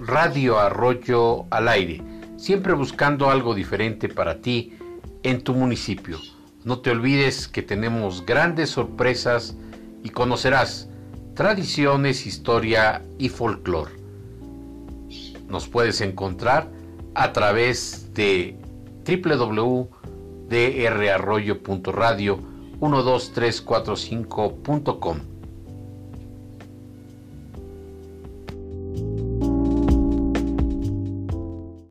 Radio Arroyo al aire, siempre buscando algo diferente para ti en tu municipio. No te olvides que tenemos grandes sorpresas y conocerás tradiciones, historia y folclore. Nos puedes encontrar a través de www.drarroyo.radio 12345.com